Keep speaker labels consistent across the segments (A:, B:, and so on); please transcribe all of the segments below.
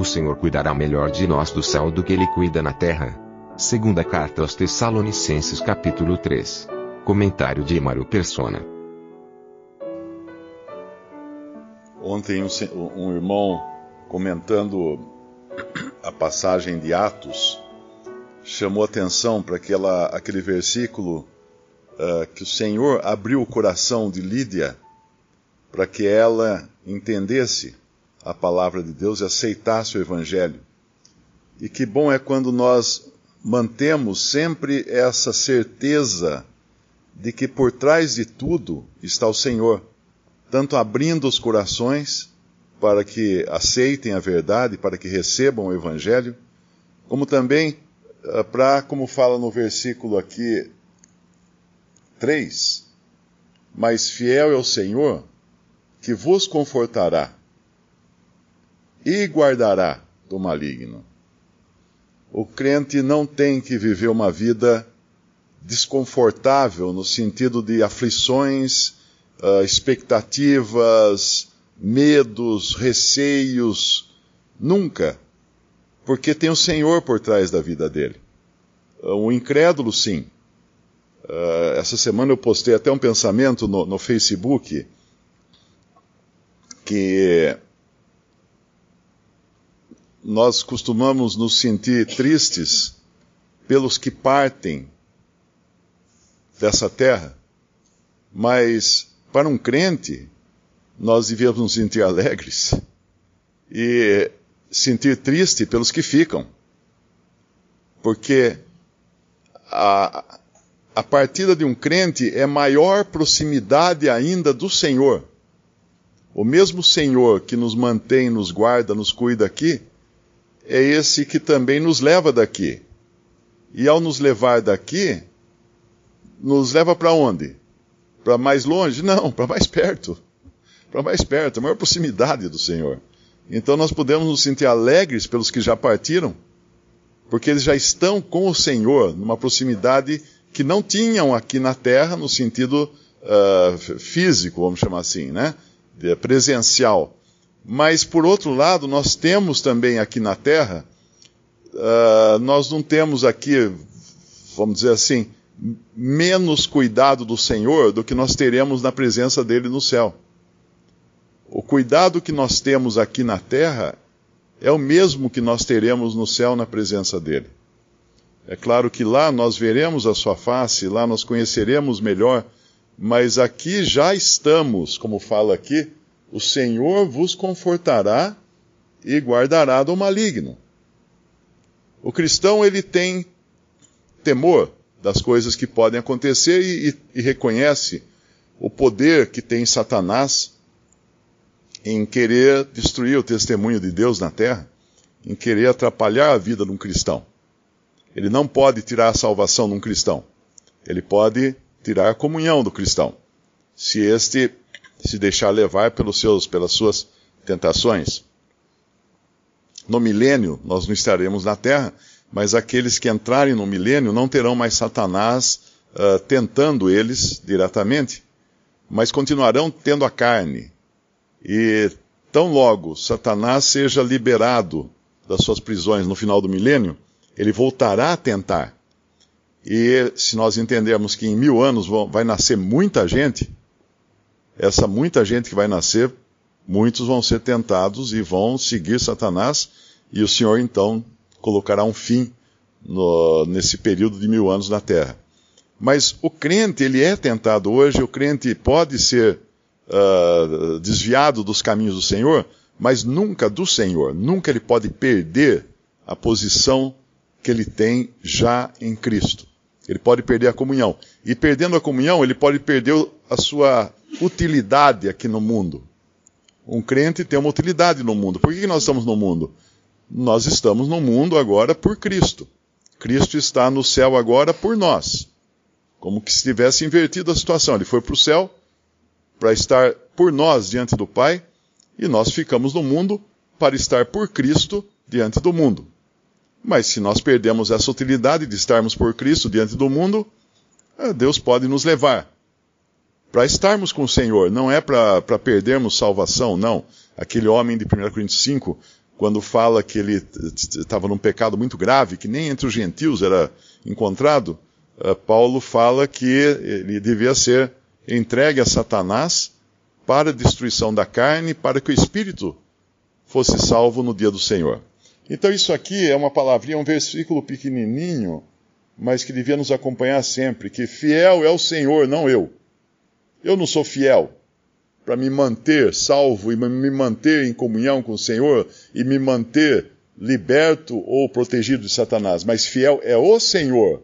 A: O Senhor cuidará melhor de nós do céu do que ele cuida na terra. Segunda carta aos Tessalonicenses capítulo 3. Comentário de Emaro Persona.
B: Ontem um, um irmão comentando a passagem de Atos chamou atenção para aquele versículo uh, que o Senhor abriu o coração de Lídia para que ela entendesse a palavra de Deus e aceitasse o Evangelho. E que bom é quando nós mantemos sempre essa certeza de que por trás de tudo está o Senhor, tanto abrindo os corações para que aceitem a verdade, para que recebam o Evangelho, como também eh, para, como fala no versículo aqui 3, mas fiel é o Senhor que vos confortará e guardará do maligno. O crente não tem que viver uma vida desconfortável no sentido de aflições, uh, expectativas, medos, receios. Nunca. Porque tem o Senhor por trás da vida dele. O incrédulo, sim. Uh, essa semana eu postei até um pensamento no, no Facebook que nós costumamos nos sentir tristes pelos que partem dessa terra, mas para um crente, nós devemos nos sentir alegres e sentir triste pelos que ficam, porque a, a partida de um crente é maior proximidade ainda do Senhor. O mesmo Senhor que nos mantém, nos guarda, nos cuida aqui, é esse que também nos leva daqui. E ao nos levar daqui, nos leva para onde? Para mais longe? Não, para mais perto. Para mais perto, a maior proximidade do Senhor. Então nós podemos nos sentir alegres pelos que já partiram, porque eles já estão com o Senhor numa proximidade que não tinham aqui na terra, no sentido uh, físico, vamos chamar assim, né? Presencial. Mas, por outro lado, nós temos também aqui na Terra, uh, nós não temos aqui, vamos dizer assim, menos cuidado do Senhor do que nós teremos na presença dele no céu. O cuidado que nós temos aqui na terra é o mesmo que nós teremos no céu na presença dele. É claro que lá nós veremos a sua face, lá nós conheceremos melhor, mas aqui já estamos, como fala aqui, o Senhor vos confortará e guardará do maligno. O cristão ele tem temor das coisas que podem acontecer e, e, reconhece o poder que tem Satanás em querer destruir o testemunho de Deus na terra, em querer atrapalhar a vida de um cristão. Ele não pode tirar a salvação de um cristão. Ele pode tirar a comunhão do cristão. Se este se deixar levar pelos seus, pelas suas tentações. No milênio, nós não estaremos na terra, mas aqueles que entrarem no milênio não terão mais Satanás uh, tentando eles diretamente, mas continuarão tendo a carne. E tão logo Satanás seja liberado das suas prisões no final do milênio, ele voltará a tentar. E se nós entendermos que em mil anos vai nascer muita gente, essa muita gente que vai nascer, muitos vão ser tentados e vão seguir Satanás, e o Senhor então colocará um fim no, nesse período de mil anos na terra. Mas o crente, ele é tentado hoje, o crente pode ser uh, desviado dos caminhos do Senhor, mas nunca do Senhor, nunca ele pode perder a posição que ele tem já em Cristo. Ele pode perder a comunhão. E perdendo a comunhão, ele pode perder a sua utilidade aqui no mundo. Um crente tem uma utilidade no mundo. Por que nós estamos no mundo? Nós estamos no mundo agora por Cristo. Cristo está no céu agora por nós. Como que se tivesse invertido a situação. Ele foi para o céu para estar por nós diante do Pai, e nós ficamos no mundo para estar por Cristo diante do mundo. Mas se nós perdemos essa utilidade de estarmos por Cristo diante do mundo, eh, Deus pode nos levar para estarmos com o Senhor, não é para perdermos salvação, não. Aquele homem de 1 Coríntios 5, quando fala que ele estava num pecado muito grave, que nem entre os gentios era encontrado, eh, Paulo fala que ele devia ser entregue a Satanás para a destruição da carne, para que o espírito fosse salvo no dia do Senhor. Então, isso aqui é uma palavrinha, um versículo pequenininho, mas que devia nos acompanhar sempre: que fiel é o Senhor, não eu. Eu não sou fiel para me manter salvo e me manter em comunhão com o Senhor e me manter liberto ou protegido de Satanás, mas fiel é o Senhor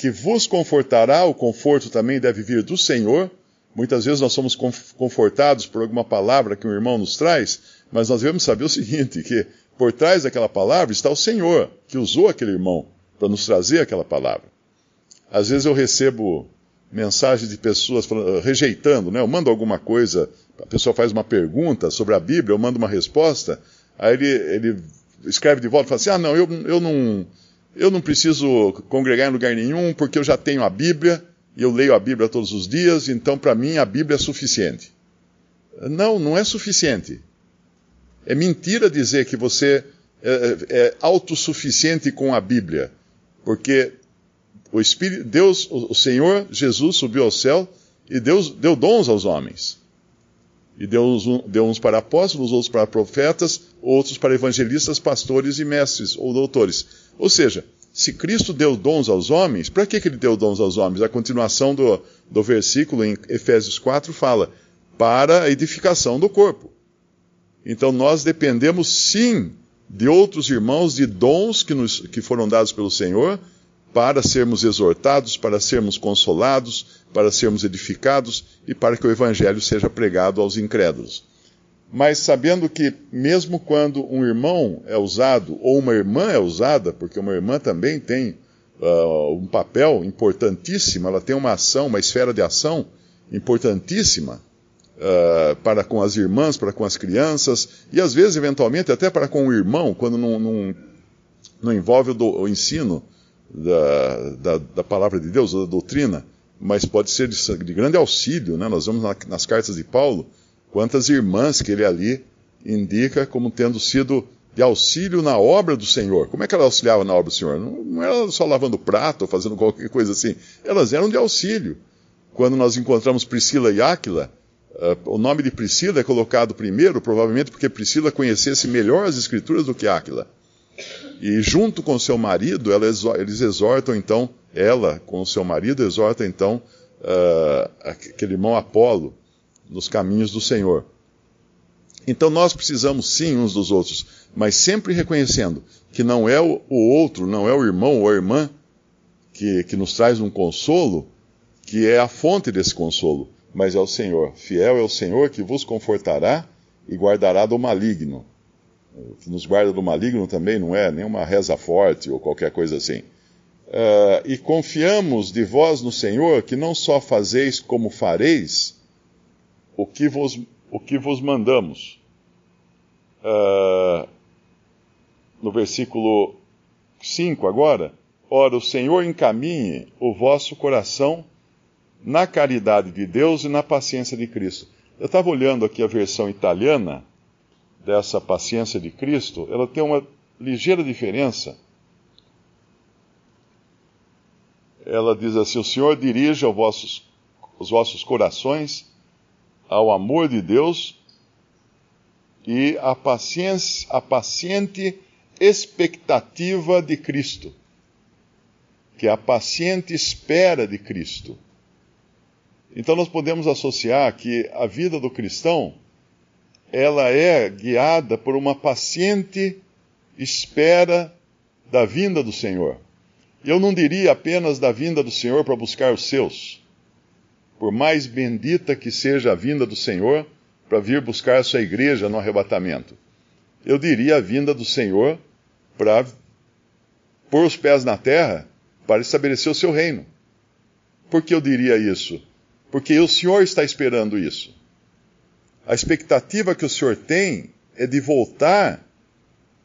B: que vos confortará, o conforto também deve vir do Senhor. Muitas vezes nós somos confortados por alguma palavra que um irmão nos traz, mas nós devemos saber o seguinte: que por trás daquela palavra está o Senhor, que usou aquele irmão para nos trazer aquela palavra. Às vezes eu recebo mensagens de pessoas falando, rejeitando, né? Eu mando alguma coisa, a pessoa faz uma pergunta sobre a Bíblia, eu mando uma resposta, aí ele, ele escreve de volta e fala assim: ah, não, eu, eu não eu não preciso congregar em lugar nenhum, porque eu já tenho a Bíblia, e eu leio a Bíblia todos os dias, então para mim a Bíblia é suficiente. Não, não é suficiente. É mentira dizer que você é, é, é autossuficiente com a Bíblia, porque o Espírito, Deus, o Senhor Jesus subiu ao céu e Deus deu dons aos homens. E deu, deu uns para apóstolos, outros para profetas, outros para evangelistas, pastores e mestres ou doutores. Ou seja, se Cristo deu dons aos homens, para que, que ele deu dons aos homens? A continuação do, do versículo em Efésios 4 fala: para a edificação do corpo. Então nós dependemos sim de outros irmãos, de dons que, nos, que foram dados pelo Senhor, para sermos exortados, para sermos consolados, para sermos edificados e para que o Evangelho seja pregado aos incrédulos. Mas sabendo que, mesmo quando um irmão é usado, ou uma irmã é usada, porque uma irmã também tem uh, um papel importantíssimo, ela tem uma ação, uma esfera de ação importantíssima uh, para com as irmãs, para com as crianças, e às vezes, eventualmente, até para com o irmão, quando não, não, não envolve o, do, o ensino da, da, da, palavra de Deus, da doutrina, mas pode ser de, de grande auxílio, né? nós vemos na, nas cartas de Paulo Quantas irmãs que ele ali indica como tendo sido de auxílio na obra do Senhor. Como é que ela auxiliava na obra do Senhor? Não, não era só lavando prato ou fazendo qualquer coisa assim. Elas eram de auxílio. Quando nós encontramos Priscila e Áquila, o nome de Priscila é colocado primeiro, provavelmente porque Priscila conhecesse melhor as Escrituras do que Áquila. E junto com seu marido, eles exortam então, ela com seu marido exorta então uh, aquele irmão Apolo nos caminhos do Senhor. Então nós precisamos sim uns dos outros, mas sempre reconhecendo que não é o outro, não é o irmão ou a irmã que, que nos traz um consolo, que é a fonte desse consolo, mas é o Senhor. Fiel é o Senhor que vos confortará e guardará do maligno. Que nos guarda do maligno também não é nenhuma reza forte ou qualquer coisa assim. Uh, e confiamos de vós no Senhor que não só fazeis como fareis, o que vos, o que vos mandamos. Uh, no versículo 5 agora, ora, o Senhor encaminhe o vosso coração na caridade de Deus e na paciência de Cristo. Eu estava olhando aqui a versão italiana dessa paciência de Cristo, ela tem uma ligeira diferença. Ela diz assim: O Senhor dirija vossos, os vossos corações ao amor de Deus e paciência, a paciente expectativa de Cristo, que é a paciente espera de Cristo. Então nós podemos associar que a vida do cristão ela é guiada por uma paciente espera da vinda do Senhor. Eu não diria apenas da vinda do Senhor para buscar os seus. Por mais bendita que seja a vinda do Senhor para vir buscar a sua igreja no arrebatamento. Eu diria a vinda do Senhor para pôr os pés na terra para estabelecer o seu reino. Por que eu diria isso? Porque o Senhor está esperando isso. A expectativa que o Senhor tem é de voltar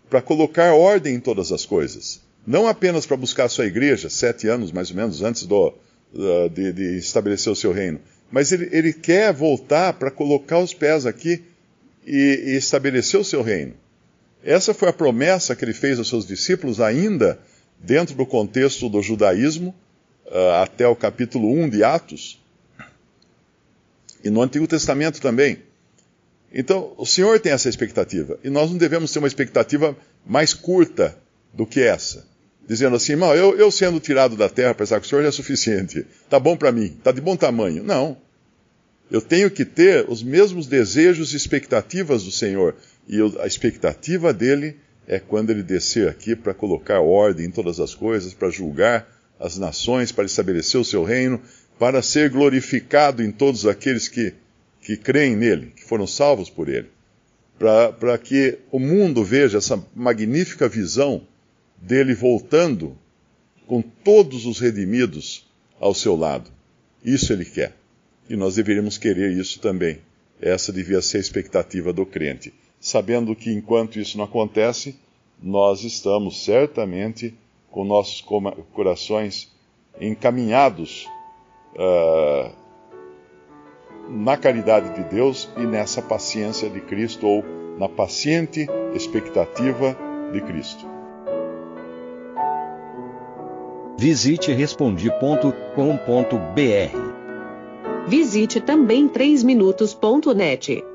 B: para colocar ordem em todas as coisas. Não apenas para buscar a sua igreja, sete anos mais ou menos antes do, de, de estabelecer o seu reino, mas ele, ele quer voltar para colocar os pés aqui e, e estabelecer o seu reino. Essa foi a promessa que ele fez aos seus discípulos, ainda dentro do contexto do judaísmo, uh, até o capítulo 1 de Atos, e no Antigo Testamento também. Então, o Senhor tem essa expectativa, e nós não devemos ter uma expectativa mais curta do que essa. Dizendo assim, irmão, eu, eu sendo tirado da terra para estar com o Senhor já é suficiente. Está bom para mim, está de bom tamanho. Não. Eu tenho que ter os mesmos desejos e expectativas do Senhor. E eu, a expectativa dele é quando ele descer aqui para colocar ordem em todas as coisas, para julgar as nações, para estabelecer o seu reino, para ser glorificado em todos aqueles que, que creem nele, que foram salvos por ele. Para que o mundo veja essa magnífica visão dele voltando com todos os redimidos ao seu lado. Isso ele quer. E nós deveríamos querer isso também. Essa devia ser a expectativa do crente. Sabendo que enquanto isso não acontece, nós estamos certamente com nossos corações encaminhados uh, na caridade de Deus e nessa paciência de Cristo, ou na paciente expectativa de Cristo.
C: Visite respondi.com.br.
D: Visite também 3minutos.net.